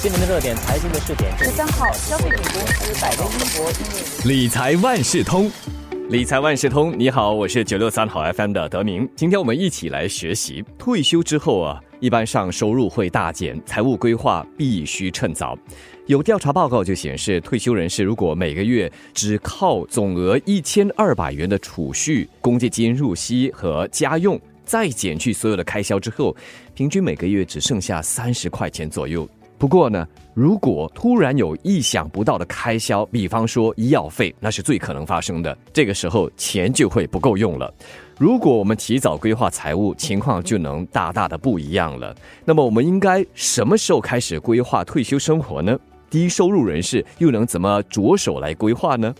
新闻的热点，财经的试点。十三号，消费品公司百威英博理财万事通，理财万事通，你好，我是九六三号 FM 的德明。今天我们一起来学习，退休之后啊，一般上收入会大减，财务规划必须趁早。有调查报告就显示，退休人士如果每个月只靠总额一千二百元的储蓄、公积金入息和家用，再减去所有的开销之后，平均每个月只剩下三十块钱左右。不过呢，如果突然有意想不到的开销，比方说医药费，那是最可能发生的。这个时候钱就会不够用了。如果我们提早规划财务，情况就能大大的不一样了。那么我们应该什么时候开始规划退休生活呢？低收入人士又能怎么着手来规划呢？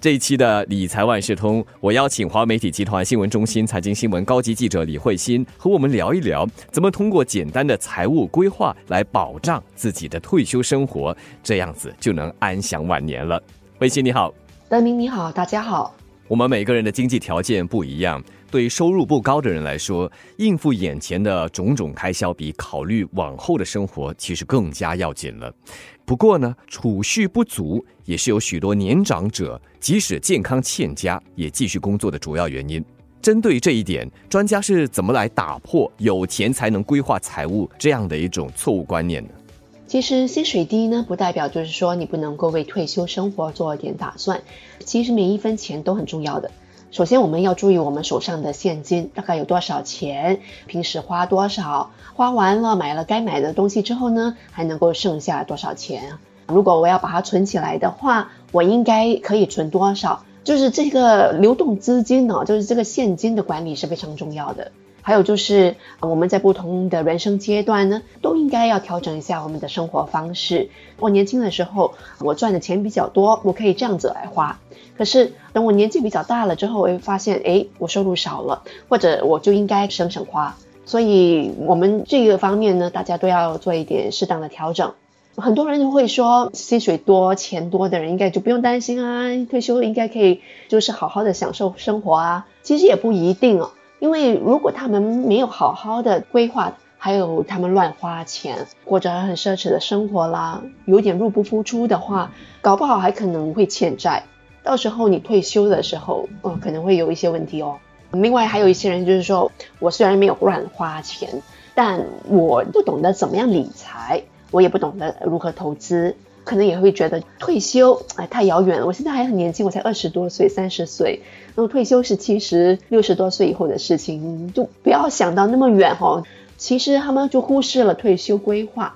这一期的理财万事通，我邀请华媒体集团新闻中心财经新闻高级记者李慧欣和我们聊一聊，怎么通过简单的财务规划来保障自己的退休生活，这样子就能安享晚年了。慧欣你好，德明你好，大家好。我们每个人的经济条件不一样，对于收入不高的人来说，应付眼前的种种开销，比考虑往后的生活其实更加要紧了。不过呢，储蓄不足也是有许多年长者即使健康欠佳也继续工作的主要原因。针对这一点，专家是怎么来打破有钱才能规划财务这样的一种错误观念呢？其实薪水低呢，不代表就是说你不能够为退休生活做一点打算。其实每一分钱都很重要的。首先，我们要注意我们手上的现金大概有多少钱，平时花多少，花完了买了该买的东西之后呢，还能够剩下多少钱？如果我要把它存起来的话，我应该可以存多少？就是这个流动资金呢，就是这个现金的管理是非常重要的。还有就是我们在不同的人生阶段呢，都应该要调整一下我们的生活方式。我年轻的时候，我赚的钱比较多，我可以这样子来花。可是等我年纪比较大了之后，我会发现，哎，我收入少了，或者我就应该省省花。所以，我们这个方面呢，大家都要做一点适当的调整。很多人都会说，薪水多、钱多的人应该就不用担心啊，退休应该可以就是好好的享受生活啊。其实也不一定哦，因为如果他们没有好好的规划，还有他们乱花钱，过着很奢侈的生活啦，有点入不敷出的话，搞不好还可能会欠债。到时候你退休的时候，嗯，可能会有一些问题哦。另外还有一些人就是说，我虽然没有乱花钱，但我不懂得怎么样理财，我也不懂得如何投资，可能也会觉得退休哎太遥远了。我现在还很年轻，我才二十多岁、三十岁，那么退休是七十六十多岁以后的事情，就不要想到那么远哈。其实他们就忽视了退休规划。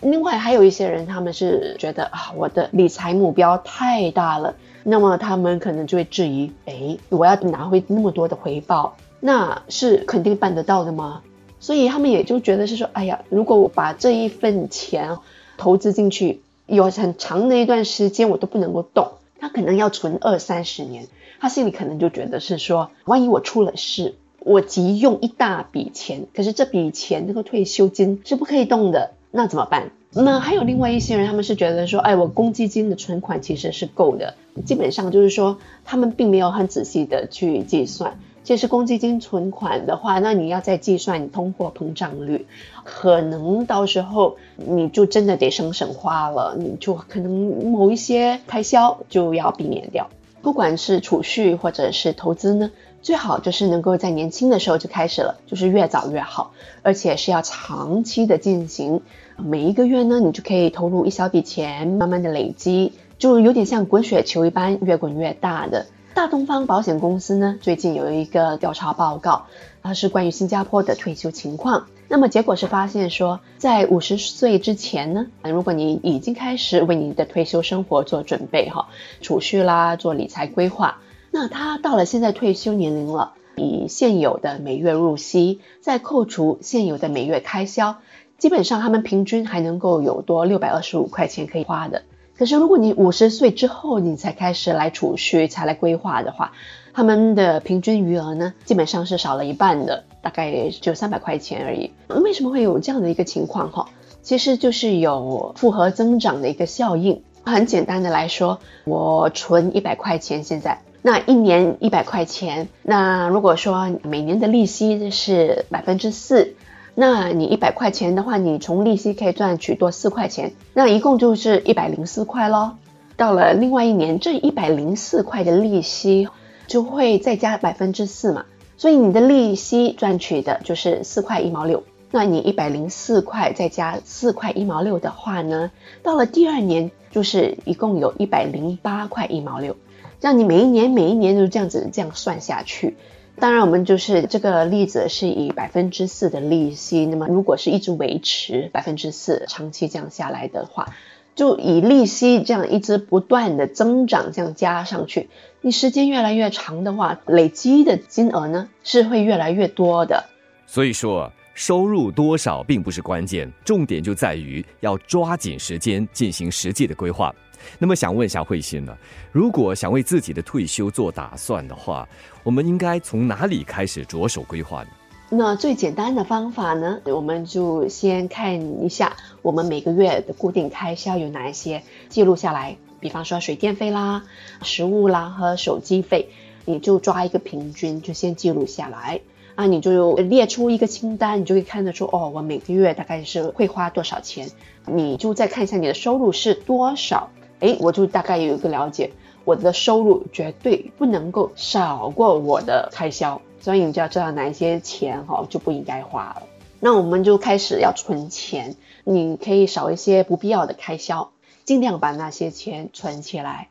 另外还有一些人，他们是觉得啊，我的理财目标太大了。那么他们可能就会质疑：哎，我要拿回那么多的回报，那是肯定办得到的吗？所以他们也就觉得是说：哎呀，如果我把这一份钱投资进去，有很长的一段时间我都不能够动，他可能要存二三十年，他心里可能就觉得是说：万一我出了事，我急用一大笔钱，可是这笔钱那个退休金是不可以动的，那怎么办？那还有另外一些人，他们是觉得说，哎，我公积金的存款其实是够的，基本上就是说，他们并没有很仔细的去计算。这是公积金存款的话，那你要再计算你通货膨胀率，可能到时候你就真的得省省花了，你就可能某一些开销就要避免掉。不管是储蓄或者是投资呢，最好就是能够在年轻的时候就开始了，就是越早越好，而且是要长期的进行。每一个月呢，你就可以投入一小笔钱，慢慢的累积，就有点像滚雪球一般，越滚越大的。大东方保险公司呢，最近有一个调查报告，它是关于新加坡的退休情况。那么结果是发现说，在五十岁之前呢，如果你已经开始为你的退休生活做准备哈，储蓄啦，做理财规划，那他到了现在退休年龄了，以现有的每月入息，再扣除现有的每月开销。基本上他们平均还能够有多六百二十五块钱可以花的。可是如果你五十岁之后你才开始来储蓄、才来规划的话，他们的平均余额呢，基本上是少了一半的，大概只有三百块钱而已。为什么会有这样的一个情况？哈，其实就是有复合增长的一个效应。很简单的来说，我存一百块钱，现在那一年一百块钱，那如果说每年的利息是百分之四。那你一百块钱的话，你从利息可以赚取多四块钱，那一共就是一百零四块咯。到了另外一年，这一百零四块的利息就会再加百分之四嘛，所以你的利息赚取的就是四块一毛六。那你一百零四块再加四块一毛六的话呢，到了第二年就是一共有一百零八块一毛六。这样你每一年每一年都这样子这样算下去。当然，我们就是这个例子是以百分之四的利息，那么如果是一直维持百分之四，长期这样下来的话，就以利息这样一直不断的增长，这样加上去，你时间越来越长的话，累积的金额呢是会越来越多的。所以说，收入多少并不是关键，重点就在于要抓紧时间进行实际的规划。那么想问一下慧心了，如果想为自己的退休做打算的话，我们应该从哪里开始着手规划呢？那最简单的方法呢，我们就先看一下我们每个月的固定开销有哪一些，记录下来。比方说水电费啦、食物啦和手机费，你就抓一个平均，就先记录下来。啊，你就列出一个清单，你就可以看得出哦，我每个月大概是会花多少钱。你就再看一下你的收入是多少。哎，我就大概有一个了解，我的收入绝对不能够少过我的开销，所以你就要知道哪一些钱哈就不应该花了。那我们就开始要存钱，你可以少一些不必要的开销，尽量把那些钱存起来。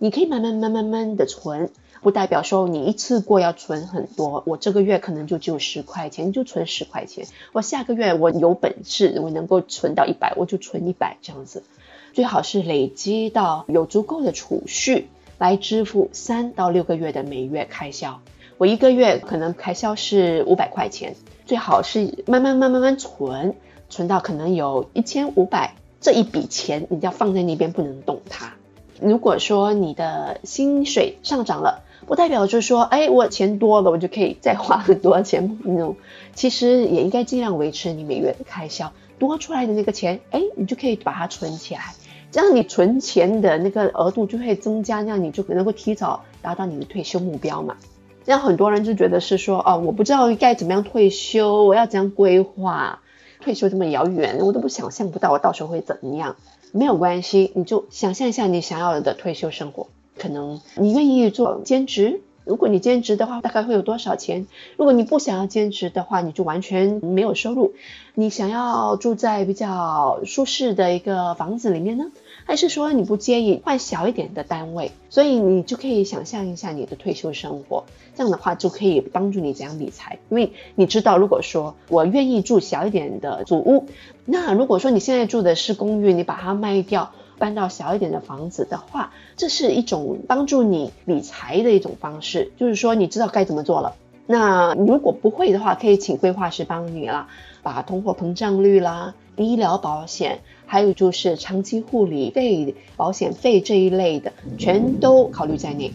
你可以慢慢慢慢慢的存，不代表说你一次过要存很多。我这个月可能就只有十块钱，就存十块钱。我下个月我有本事，我能够存到一百，我就存一百这样子。最好是累积到有足够的储蓄来支付三到六个月的每月开销。我一个月可能开销是五百块钱，最好是慢慢慢慢慢存，存到可能有一千五百这一笔钱，你要放在那边不能动它。如果说你的薪水上涨了，不代表就是说，哎，我钱多了，我就可以再花很多钱。那种其实也应该尽量维持你每月的开销，多出来的那个钱，哎，你就可以把它存起来。这样你存钱的那个额度就会增加，那样你就能够提早达到你的退休目标嘛。这样很多人就觉得是说，哦，我不知道该怎么样退休，我要怎样规划？退休这么遥远，我都不想象不到我到时候会怎么样。没有关系，你就想象一下你想要的退休生活，可能你愿意做兼职。如果你兼职的话，大概会有多少钱？如果你不想要兼职的话，你就完全没有收入。你想要住在比较舒适的一个房子里面呢，还是说你不介意换小一点的单位？所以你就可以想象一下你的退休生活。这样的话就可以帮助你怎样理财，因为你知道，如果说我愿意住小一点的祖屋，那如果说你现在住的是公寓，你把它卖掉。搬到小一点的房子的话，这是一种帮助你理财的一种方式，就是说你知道该怎么做了。那如果不会的话，可以请规划师帮你啦，把通货膨胀率啦、医疗保险，还有就是长期护理费、保险费这一类的，全都考虑在内。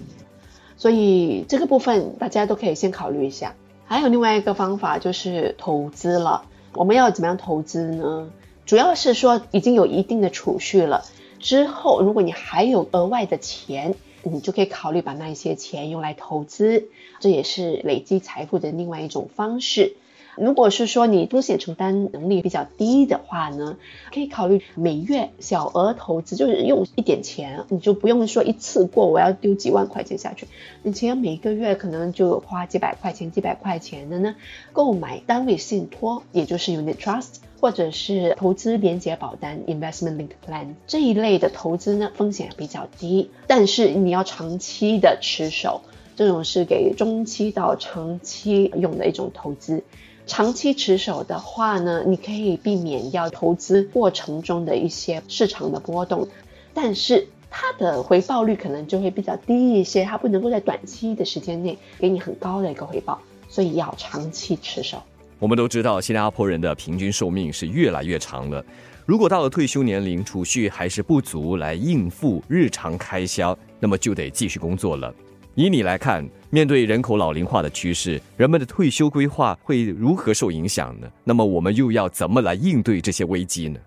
所以这个部分大家都可以先考虑一下。还有另外一个方法就是投资了。我们要怎么样投资呢？主要是说已经有一定的储蓄了。之后，如果你还有额外的钱，你就可以考虑把那一些钱用来投资，这也是累积财富的另外一种方式。如果是说你风险承担能力比较低的话呢，可以考虑每月小额投资，就是用一点钱，你就不用说一次过我要丢几万块钱下去，你只要每个月可能就花几百块钱、几百块钱的呢，购买单位信托，也就是 unit trust。或者是投资连接保单 （investment linked plan） 这一类的投资呢，风险比较低，但是你要长期的持守，这种是给中期到长期用的一种投资。长期持守的话呢，你可以避免掉投资过程中的一些市场的波动，但是它的回报率可能就会比较低一些，它不能够在短期的时间内给你很高的一个回报，所以要长期持守。我们都知道，新加坡人的平均寿命是越来越长了。如果到了退休年龄，储蓄还是不足来应付日常开销，那么就得继续工作了。以你来看，面对人口老龄化的趋势，人们的退休规划会如何受影响呢？那么我们又要怎么来应对这些危机呢？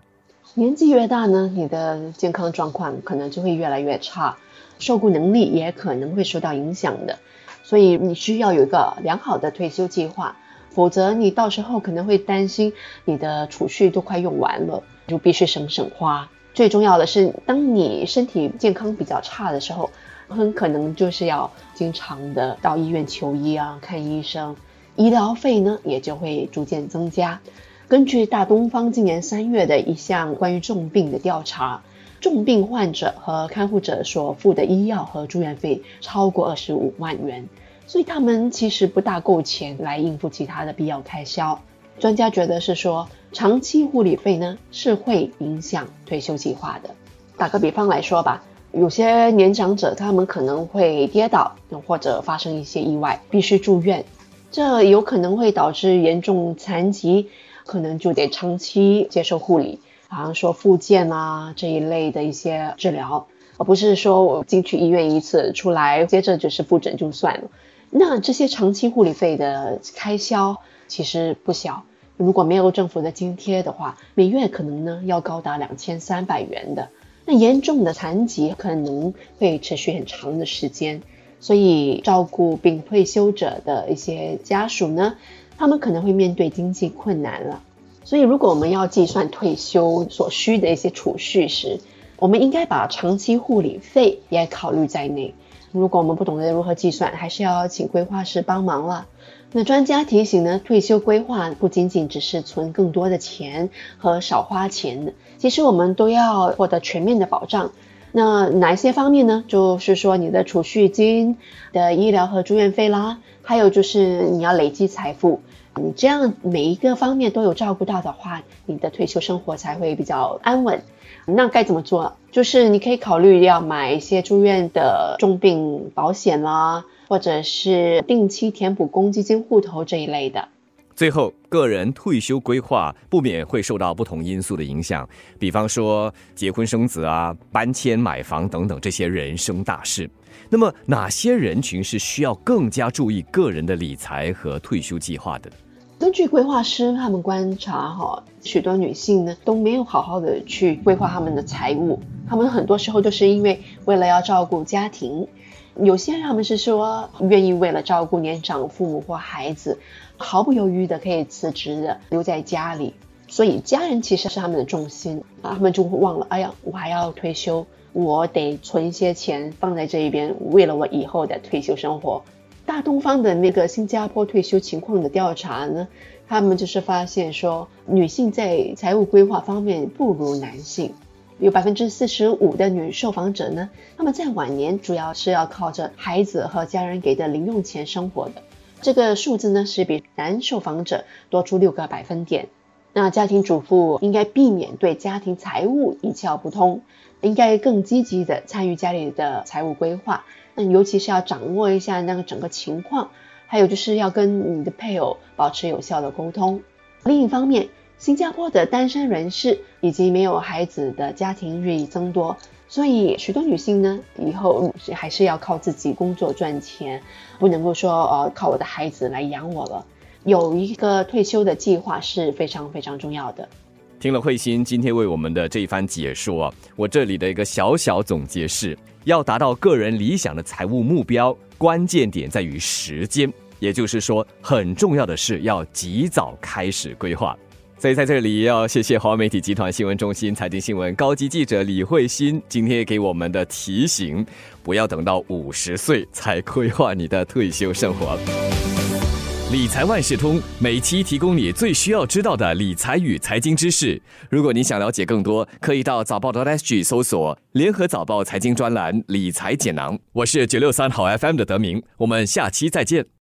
年纪越大呢，你的健康状况可能就会越来越差，受雇能力也可能会受到影响的。所以你需要有一个良好的退休计划。否则你到时候可能会担心你的储蓄都快用完了，就必须省省花。最重要的是，当你身体健康比较差的时候，很可能就是要经常的到医院求医啊，看医生，医疗费呢也就会逐渐增加。根据大东方今年三月的一项关于重病的调查，重病患者和看护者所付的医药和住院费超过二十五万元。所以他们其实不大够钱来应付其他的必要开销。专家觉得是说，长期护理费呢是会影响退休计划的。打个比方来说吧，有些年长者他们可能会跌倒或者发生一些意外，必须住院，这有可能会导致严重残疾，可能就得长期接受护理，好像说复健啊这一类的一些治疗，而不是说我进去医院一次出来，接着就是复诊就算了。那这些长期护理费的开销其实不小，如果没有政府的津贴的话，每月可能呢要高达两千三百元的。那严重的残疾可能会持续很长的时间，所以照顾病退休者的一些家属呢，他们可能会面对经济困难了。所以如果我们要计算退休所需的一些储蓄时，我们应该把长期护理费也考虑在内。如果我们不懂得如何计算，还是要请规划师帮忙了。那专家提醒呢，退休规划不仅仅只是存更多的钱和少花钱，其实我们都要获得全面的保障。那哪一些方面呢？就是说你的储蓄金的医疗和住院费啦，还有就是你要累积财富。你这样每一个方面都有照顾到的话，你的退休生活才会比较安稳。那该怎么做？就是你可以考虑要买一些住院的重病保险啦，或者是定期填补公积金户头这一类的。最后，个人退休规划不免会受到不同因素的影响，比方说结婚生子啊、搬迁买房等等这些人生大事。那么，哪些人群是需要更加注意个人的理财和退休计划的？根据规划师他们观察，哈，许多女性呢都没有好好的去规划他们的财务，他们很多时候就是因为为了要照顾家庭，有些他们是说愿意为了照顾年长父母或孩子，毫不犹豫的可以辞职的留在家里，所以家人其实是他们的重心，啊，他们就会忘了，哎呀，我还要退休，我得存一些钱放在这一边，为了我以后的退休生活。大东方的那个新加坡退休情况的调查呢，他们就是发现说，女性在财务规划方面不如男性，有百分之四十五的女受访者呢，他们在晚年主要是要靠着孩子和家人给的零用钱生活的，这个数字呢是比男受访者多出六个百分点。那家庭主妇应该避免对家庭财务一窍不通，应该更积极的参与家里的财务规划。那尤其是要掌握一下那个整个情况，还有就是要跟你的配偶保持有效的沟通。另一方面，新加坡的单身人士以及没有孩子的家庭日益增多，所以许多女性呢，以后还是要靠自己工作赚钱，不能够说呃靠我的孩子来养我了。有一个退休的计划是非常非常重要的。听了慧心今天为我们的这一番解说，我这里的一个小小总结是。要达到个人理想的财务目标，关键点在于时间，也就是说，很重要的是要及早开始规划。所以在这里要谢谢华媒体集团新闻中心财经新闻高级记者李慧欣，今天给我们的提醒：不要等到五十岁才规划你的退休生活。理财万事通每期提供你最需要知道的理财与财经知识。如果你想了解更多，可以到早报的 SG 搜索“联合早报财经专栏理财简囊”。我是九六三好 FM 的德明，我们下期再见。